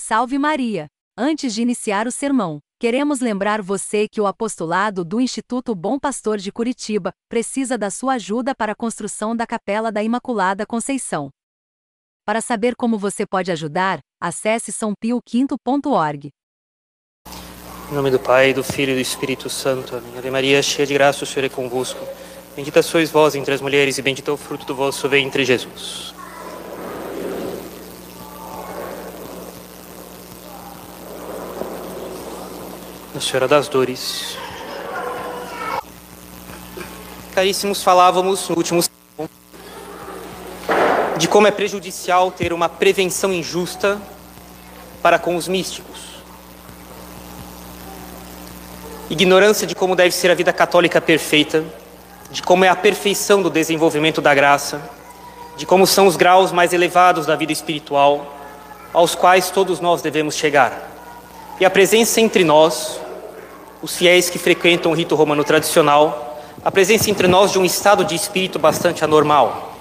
Salve Maria! Antes de iniciar o sermão, queremos lembrar você que o apostolado do Instituto Bom Pastor de Curitiba precisa da sua ajuda para a construção da Capela da Imaculada Conceição. Para saber como você pode ajudar, acesse sãopioquinto.org. Em nome do Pai, do Filho e do Espírito Santo. Amém. Ave Maria, cheia de graça, o Senhor é convosco. Bendita sois vós entre as mulheres e bendito é o fruto do vosso ventre, Jesus. Nossa Senhora das Dores. Caríssimos, falávamos no último de como é prejudicial ter uma prevenção injusta para com os místicos. Ignorância de como deve ser a vida católica perfeita, de como é a perfeição do desenvolvimento da graça, de como são os graus mais elevados da vida espiritual, aos quais todos nós devemos chegar. E a presença entre nós, os fiéis que frequentam o rito romano tradicional, a presença entre nós de um estado de espírito bastante anormal,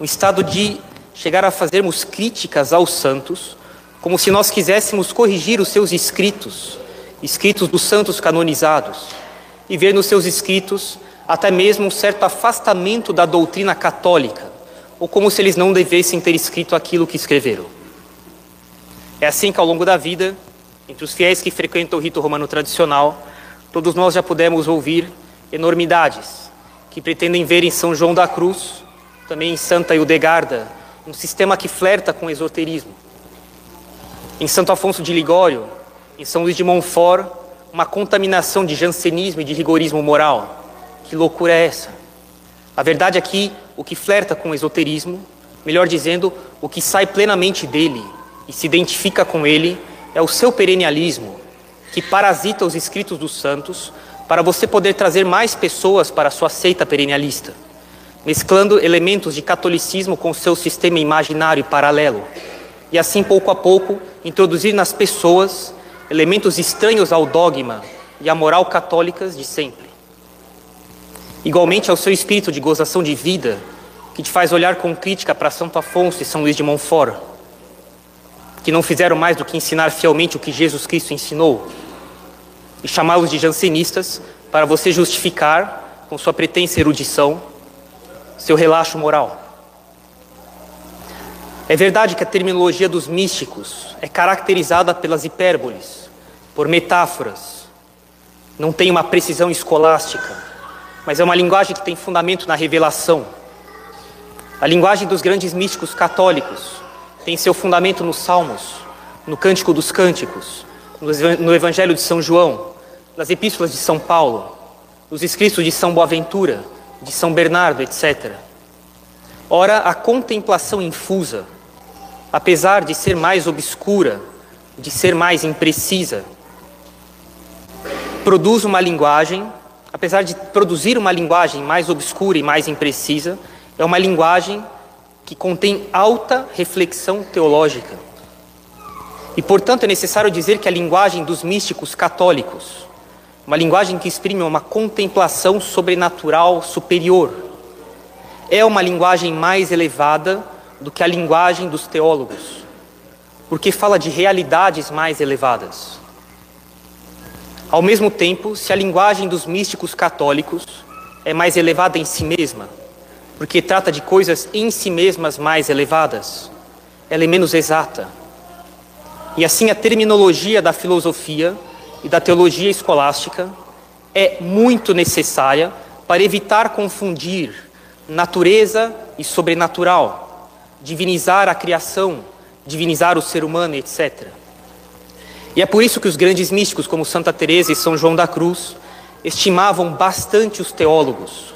um estado de chegar a fazermos críticas aos santos, como se nós quiséssemos corrigir os seus escritos, escritos dos santos canonizados, e ver nos seus escritos até mesmo um certo afastamento da doutrina católica, ou como se eles não devessem ter escrito aquilo que escreveram. É assim que ao longo da vida, entre os fiéis que frequentam o rito romano tradicional, todos nós já pudemos ouvir enormidades que pretendem ver em São João da Cruz, também em Santa Hildegarda, um sistema que flerta com o esoterismo. Em Santo Afonso de Ligório, em São Luís de Montfort, uma contaminação de jansenismo e de rigorismo moral. Que loucura é essa? A verdade é que o que flerta com o esoterismo, melhor dizendo, o que sai plenamente dele e se identifica com ele, é o seu perennialismo, que parasita os escritos dos santos para você poder trazer mais pessoas para a sua seita perennialista, mesclando elementos de catolicismo com seu sistema imaginário e paralelo, e assim pouco a pouco introduzir nas pessoas elementos estranhos ao dogma e à moral católicas de sempre. Igualmente ao seu espírito de gozação de vida, que te faz olhar com crítica para Santo Afonso e São Luís de Montfort, que não fizeram mais do que ensinar fielmente o que Jesus Cristo ensinou, e chamá-los de jansenistas para você justificar, com sua pretensa erudição, seu relaxo moral. É verdade que a terminologia dos místicos é caracterizada pelas hipérboles, por metáforas, não tem uma precisão escolástica, mas é uma linguagem que tem fundamento na revelação. A linguagem dos grandes místicos católicos tem seu fundamento nos Salmos, no Cântico dos Cânticos, no Evangelho de São João, nas Epístolas de São Paulo, nos escritos de São Boaventura, de São Bernardo, etc. Ora, a contemplação infusa, apesar de ser mais obscura, de ser mais imprecisa, produz uma linguagem, apesar de produzir uma linguagem mais obscura e mais imprecisa, é uma linguagem que contém alta reflexão teológica. E, portanto, é necessário dizer que a linguagem dos místicos católicos, uma linguagem que exprime uma contemplação sobrenatural superior, é uma linguagem mais elevada do que a linguagem dos teólogos, porque fala de realidades mais elevadas. Ao mesmo tempo, se a linguagem dos místicos católicos é mais elevada em si mesma, porque trata de coisas em si mesmas mais elevadas, ela é menos exata. E assim a terminologia da filosofia e da teologia escolástica é muito necessária para evitar confundir natureza e sobrenatural, divinizar a criação, divinizar o ser humano, etc. E é por isso que os grandes místicos, como Santa Teresa e São João da Cruz, estimavam bastante os teólogos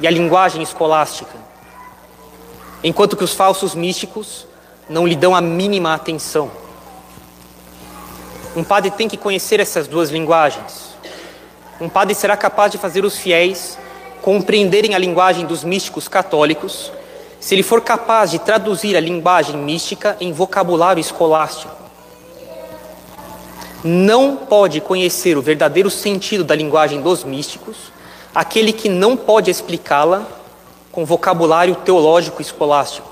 e a linguagem escolástica, enquanto que os falsos místicos não lhe dão a mínima atenção. Um padre tem que conhecer essas duas linguagens. Um padre será capaz de fazer os fiéis compreenderem a linguagem dos místicos católicos se ele for capaz de traduzir a linguagem mística em vocabulário escolástico. Não pode conhecer o verdadeiro sentido da linguagem dos místicos aquele que não pode explicá-la com vocabulário teológico escolástico.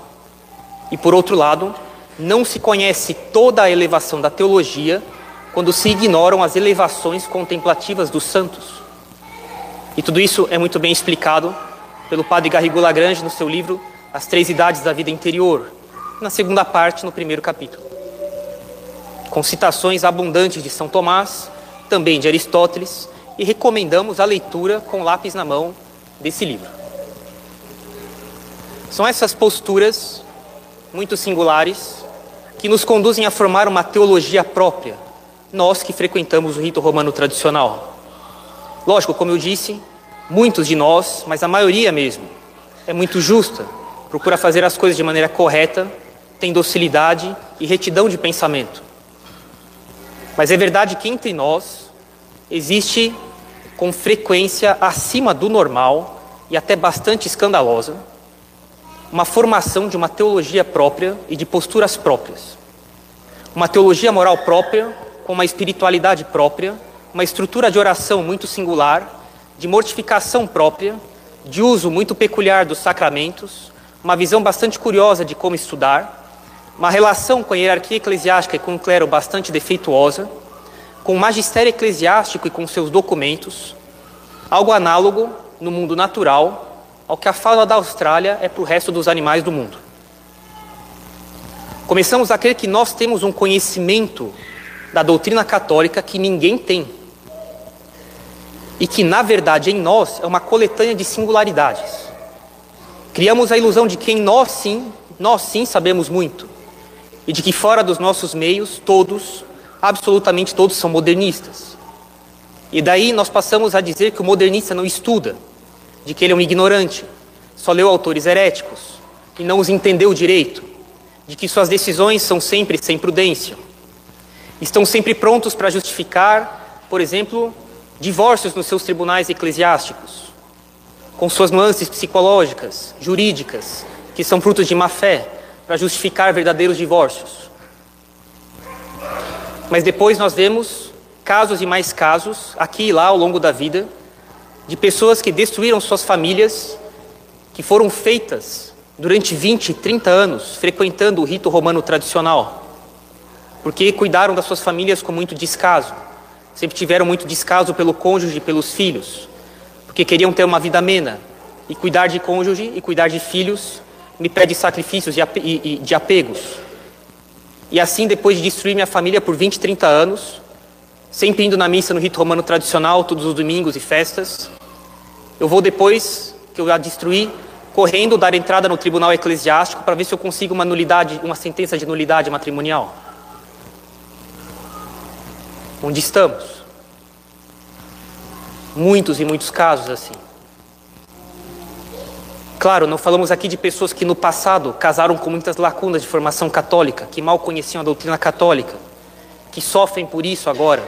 E por outro lado, não se conhece toda a elevação da teologia quando se ignoram as elevações contemplativas dos santos. E tudo isso é muito bem explicado pelo padre Garrigou Lagrange no seu livro As Três Idades da Vida Interior, na segunda parte, no primeiro capítulo. Com citações abundantes de São Tomás, também de Aristóteles, e recomendamos a leitura com lápis na mão desse livro. São essas posturas muito singulares que nos conduzem a formar uma teologia própria, nós que frequentamos o rito romano tradicional. Lógico, como eu disse, muitos de nós, mas a maioria mesmo, é muito justa, procura fazer as coisas de maneira correta, tem docilidade e retidão de pensamento. Mas é verdade que entre nós existe com frequência acima do normal e até bastante escandalosa uma formação de uma teologia própria e de posturas próprias. Uma teologia moral própria, com uma espiritualidade própria uma estrutura de oração muito singular, de mortificação própria, de uso muito peculiar dos sacramentos, uma visão bastante curiosa de como estudar, uma relação com a hierarquia eclesiástica e com o clero bastante defeituosa, com o magistério eclesiástico e com seus documentos, algo análogo no mundo natural ao que a fauna da Austrália é para o resto dos animais do mundo. Começamos a crer que nós temos um conhecimento da doutrina católica que ninguém tem e que, na verdade, em nós é uma coletânea de singularidades. Criamos a ilusão de que em nós sim, nós sim sabemos muito, e de que fora dos nossos meios, todos, absolutamente todos, são modernistas. E daí nós passamos a dizer que o modernista não estuda, de que ele é um ignorante, só leu autores heréticos e não os entendeu direito, de que suas decisões são sempre sem prudência, estão sempre prontos para justificar, por exemplo, divórcios nos seus tribunais eclesiásticos, com suas nuances psicológicas, jurídicas, que são frutos de má fé, para justificar verdadeiros divórcios. Mas depois nós vemos casos e mais casos, aqui e lá ao longo da vida, de pessoas que destruíram suas famílias, que foram feitas durante 20, 30 anos frequentando o rito romano tradicional, porque cuidaram das suas famílias com muito descaso Sempre tiveram muito descaso pelo cônjuge e pelos filhos, porque queriam ter uma vida amena. E cuidar de cônjuge e cuidar de filhos me pede sacrifícios e de apegos. E assim, depois de destruir minha família por 20, 30 anos, sempre indo na missa no rito romano tradicional, todos os domingos e festas, eu vou depois que eu a destruí, correndo dar entrada no tribunal eclesiástico para ver se eu consigo uma nulidade, uma sentença de nulidade matrimonial onde estamos. Muitos e muitos casos assim. Claro, não falamos aqui de pessoas que no passado casaram com muitas lacunas de formação católica, que mal conheciam a doutrina católica, que sofrem por isso agora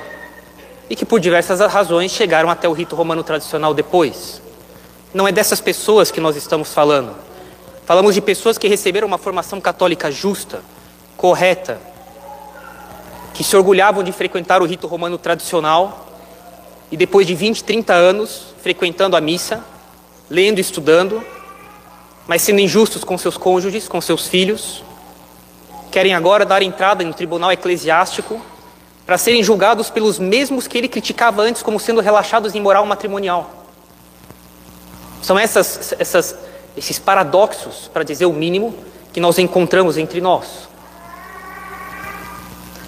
e que por diversas razões chegaram até o rito romano tradicional depois. Não é dessas pessoas que nós estamos falando. Falamos de pessoas que receberam uma formação católica justa, correta, que se orgulhavam de frequentar o rito romano tradicional e depois de 20, 30 anos frequentando a missa, lendo e estudando, mas sendo injustos com seus cônjuges, com seus filhos, querem agora dar entrada no tribunal eclesiástico para serem julgados pelos mesmos que ele criticava antes como sendo relaxados em moral matrimonial. São essas, essas, esses paradoxos, para dizer o mínimo, que nós encontramos entre nós.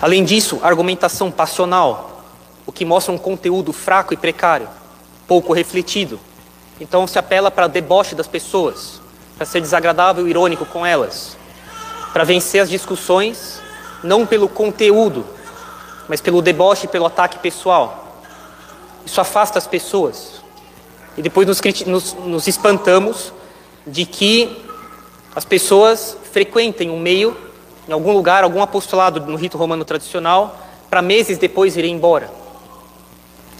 Além disso, argumentação passional, o que mostra um conteúdo fraco e precário, pouco refletido. Então se apela para o deboche das pessoas, para ser desagradável e irônico com elas, para vencer as discussões não pelo conteúdo, mas pelo deboche e pelo ataque pessoal. Isso afasta as pessoas. E depois nos, nos, nos espantamos de que as pessoas frequentem um meio em algum lugar, algum apostolado no rito romano tradicional, para meses depois ir embora.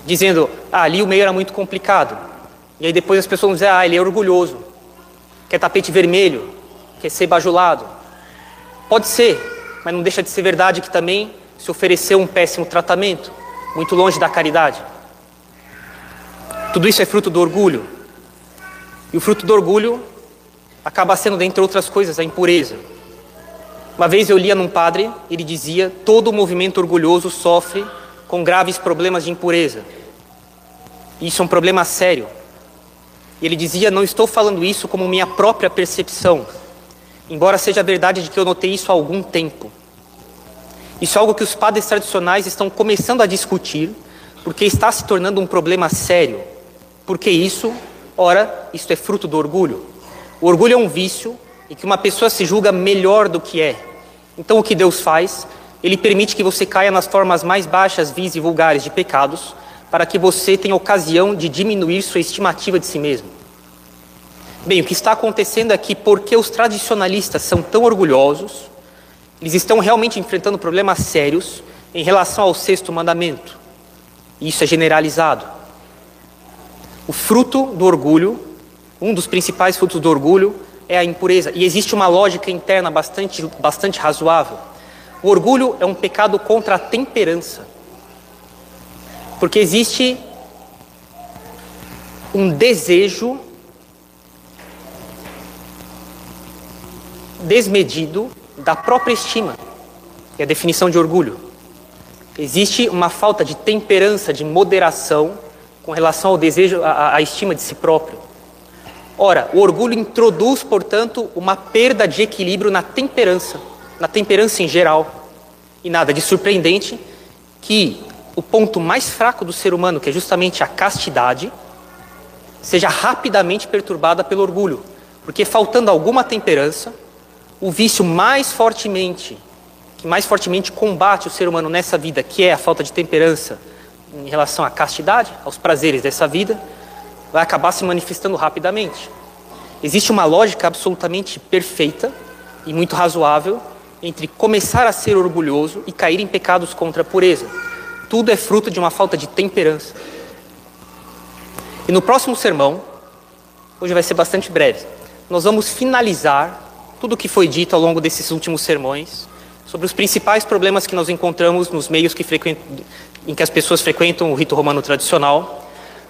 Dizendo, ah, ali o meio era muito complicado. E aí depois as pessoas vão dizer, ah, ele é orgulhoso, quer tapete vermelho, quer ser bajulado. Pode ser, mas não deixa de ser verdade que também se ofereceu um péssimo tratamento, muito longe da caridade. Tudo isso é fruto do orgulho. E o fruto do orgulho acaba sendo, dentre outras coisas, a impureza. Uma vez eu lia num padre, ele dizia: todo movimento orgulhoso sofre com graves problemas de impureza. Isso é um problema sério. E ele dizia: não estou falando isso como minha própria percepção, embora seja verdade de que eu notei isso há algum tempo. Isso é algo que os padres tradicionais estão começando a discutir, porque está se tornando um problema sério. Porque isso, ora, isso é fruto do orgulho. O orgulho é um vício e que uma pessoa se julga melhor do que é. Então o que Deus faz? Ele permite que você caia nas formas mais baixas, vis e vulgares de pecados, para que você tenha ocasião de diminuir sua estimativa de si mesmo. Bem, o que está acontecendo é que, porque os tradicionalistas são tão orgulhosos, eles estão realmente enfrentando problemas sérios em relação ao sexto mandamento. E isso é generalizado. O fruto do orgulho, um dos principais frutos do orgulho, é a impureza. E existe uma lógica interna bastante, bastante razoável. O orgulho é um pecado contra a temperança. Porque existe um desejo desmedido da própria estima. É a definição de orgulho. Existe uma falta de temperança, de moderação com relação ao desejo, à, à estima de si próprio. Ora, o orgulho introduz, portanto, uma perda de equilíbrio na temperança, na temperança em geral. E nada de surpreendente que o ponto mais fraco do ser humano, que é justamente a castidade, seja rapidamente perturbada pelo orgulho, porque faltando alguma temperança, o vício mais fortemente, que mais fortemente combate o ser humano nessa vida, que é a falta de temperança em relação à castidade, aos prazeres dessa vida, vai acabar se manifestando rapidamente. Existe uma lógica absolutamente perfeita e muito razoável entre começar a ser orgulhoso e cair em pecados contra a pureza. Tudo é fruto de uma falta de temperança. E no próximo sermão, hoje vai ser bastante breve, nós vamos finalizar tudo o que foi dito ao longo desses últimos sermões sobre os principais problemas que nós encontramos nos meios que em que as pessoas frequentam o rito romano tradicional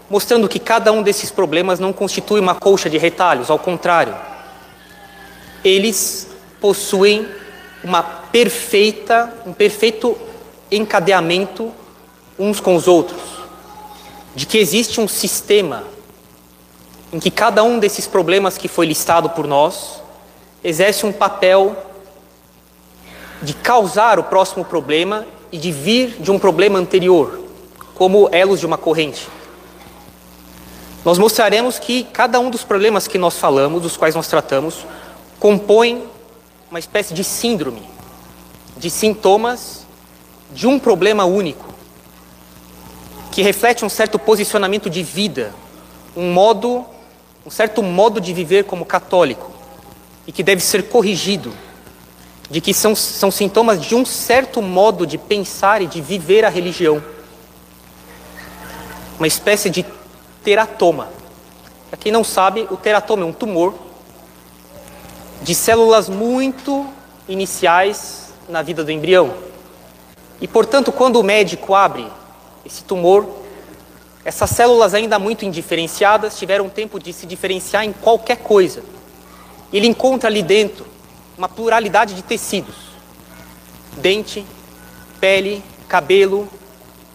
mostrando que cada um desses problemas não constitui uma colcha de retalhos, ao contrário, eles possuem uma perfeita, um perfeito encadeamento uns com os outros, de que existe um sistema em que cada um desses problemas que foi listado por nós exerce um papel de causar o próximo problema e de vir de um problema anterior, como elos de uma corrente. Nós mostraremos que cada um dos problemas que nós falamos, dos quais nós tratamos, compõe uma espécie de síndrome, de sintomas de um problema único, que reflete um certo posicionamento de vida, um modo, um certo modo de viver como católico, e que deve ser corrigido, de que são, são sintomas de um certo modo de pensar e de viver a religião. Uma espécie de teratoma. Para quem não sabe, o teratoma é um tumor de células muito iniciais na vida do embrião. E, portanto, quando o médico abre esse tumor, essas células ainda muito indiferenciadas tiveram tempo de se diferenciar em qualquer coisa. Ele encontra ali dentro uma pluralidade de tecidos: dente, pele, cabelo,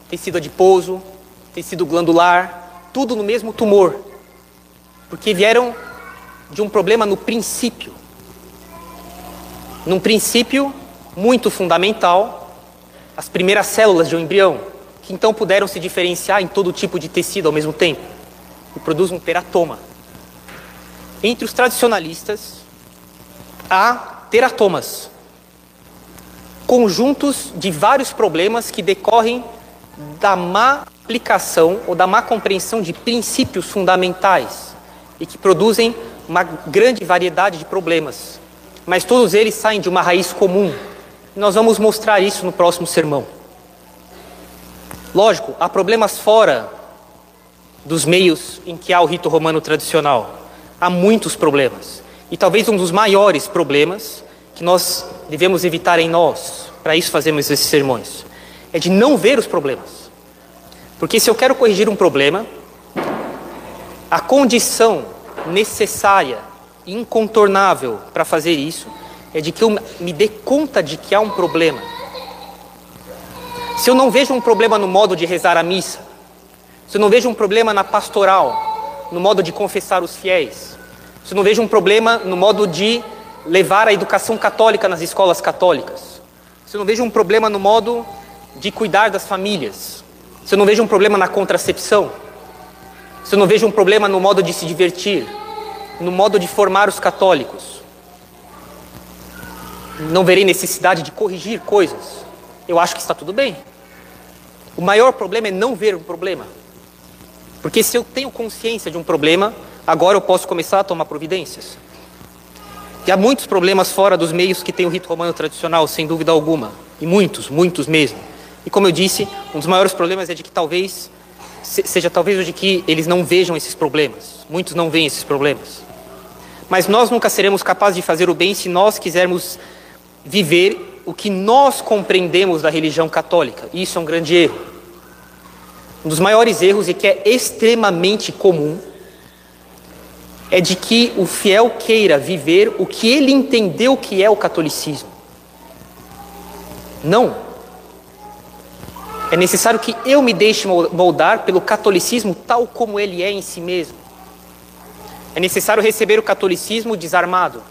tecido adiposo, tecido glandular, tudo no mesmo tumor, porque vieram de um problema no princípio. Num princípio muito fundamental, as primeiras células de um embrião, que então puderam se diferenciar em todo tipo de tecido ao mesmo tempo, e produz um teratoma. Entre os tradicionalistas, há teratomas, conjuntos de vários problemas que decorrem da má aplicação ou da má compreensão de princípios fundamentais e que produzem uma grande variedade de problemas. Mas todos eles saem de uma raiz comum. Nós vamos mostrar isso no próximo sermão. Lógico, há problemas fora dos meios em que há o rito romano tradicional. Há muitos problemas. E talvez um dos maiores problemas que nós devemos evitar em nós, para isso fazemos esses sermões, é de não ver os problemas. Porque se eu quero corrigir um problema, a condição necessária, incontornável para fazer isso, é de que eu me dê conta de que há um problema. Se eu não vejo um problema no modo de rezar a missa, se eu não vejo um problema na pastoral, no modo de confessar os fiéis, se eu não vejo um problema no modo de levar a educação católica nas escolas católicas, se eu não vejo um problema no modo de cuidar das famílias, se eu não vejo um problema na contracepção, se eu não vejo um problema no modo de se divertir, no modo de formar os católicos, não verei necessidade de corrigir coisas. Eu acho que está tudo bem. O maior problema é não ver um problema. Porque se eu tenho consciência de um problema, agora eu posso começar a tomar providências. E há muitos problemas fora dos meios que tem o rito romano tradicional, sem dúvida alguma. E muitos, muitos mesmo. E como eu disse, um dos maiores problemas é de que talvez seja talvez o de que eles não vejam esses problemas. Muitos não veem esses problemas. Mas nós nunca seremos capazes de fazer o bem se nós quisermos viver o que nós compreendemos da religião católica. Isso é um grande erro. Um dos maiores erros e que é extremamente comum é de que o fiel queira viver o que ele entendeu que é o catolicismo. Não. É necessário que eu me deixe moldar pelo catolicismo tal como ele é em si mesmo. É necessário receber o catolicismo desarmado.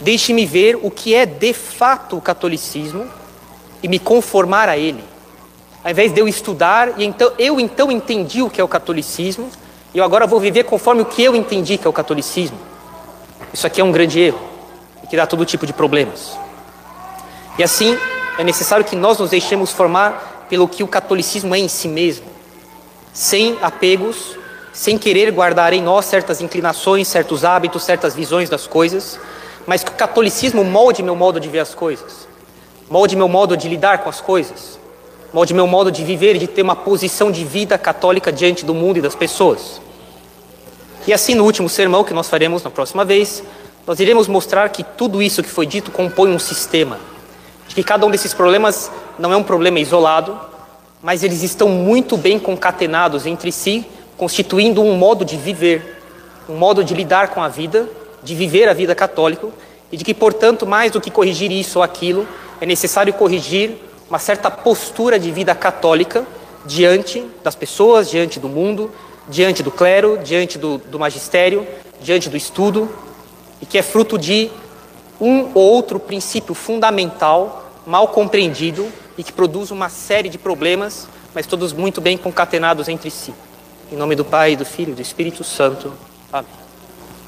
Deixe-me ver o que é de fato o catolicismo e me conformar a ele. Ao invés de eu estudar, e então, eu então entendi o que é o catolicismo, e eu agora vou viver conforme o que eu entendi que é o catolicismo. Isso aqui é um grande erro, e que dá todo tipo de problemas. E assim, é necessário que nós nos deixemos formar pelo que o catolicismo é em si mesmo, sem apegos, sem querer guardar em nós certas inclinações, certos hábitos, certas visões das coisas, mas que o catolicismo molde meu modo de ver as coisas, molde meu modo de lidar com as coisas, molde meu modo de viver e de ter uma posição de vida católica diante do mundo e das pessoas. E assim, no último sermão que nós faremos na próxima vez, nós iremos mostrar que tudo isso que foi dito compõe um sistema, de que cada um desses problemas não é um problema isolado, mas eles estão muito bem concatenados entre si, constituindo um modo de viver, um modo de lidar com a vida de viver a vida católica e de que, portanto, mais do que corrigir isso ou aquilo, é necessário corrigir uma certa postura de vida católica diante das pessoas, diante do mundo, diante do clero, diante do, do magistério, diante do estudo, e que é fruto de um ou outro princípio fundamental mal compreendido e que produz uma série de problemas, mas todos muito bem concatenados entre si. Em nome do Pai, do Filho e do Espírito Santo. Amém.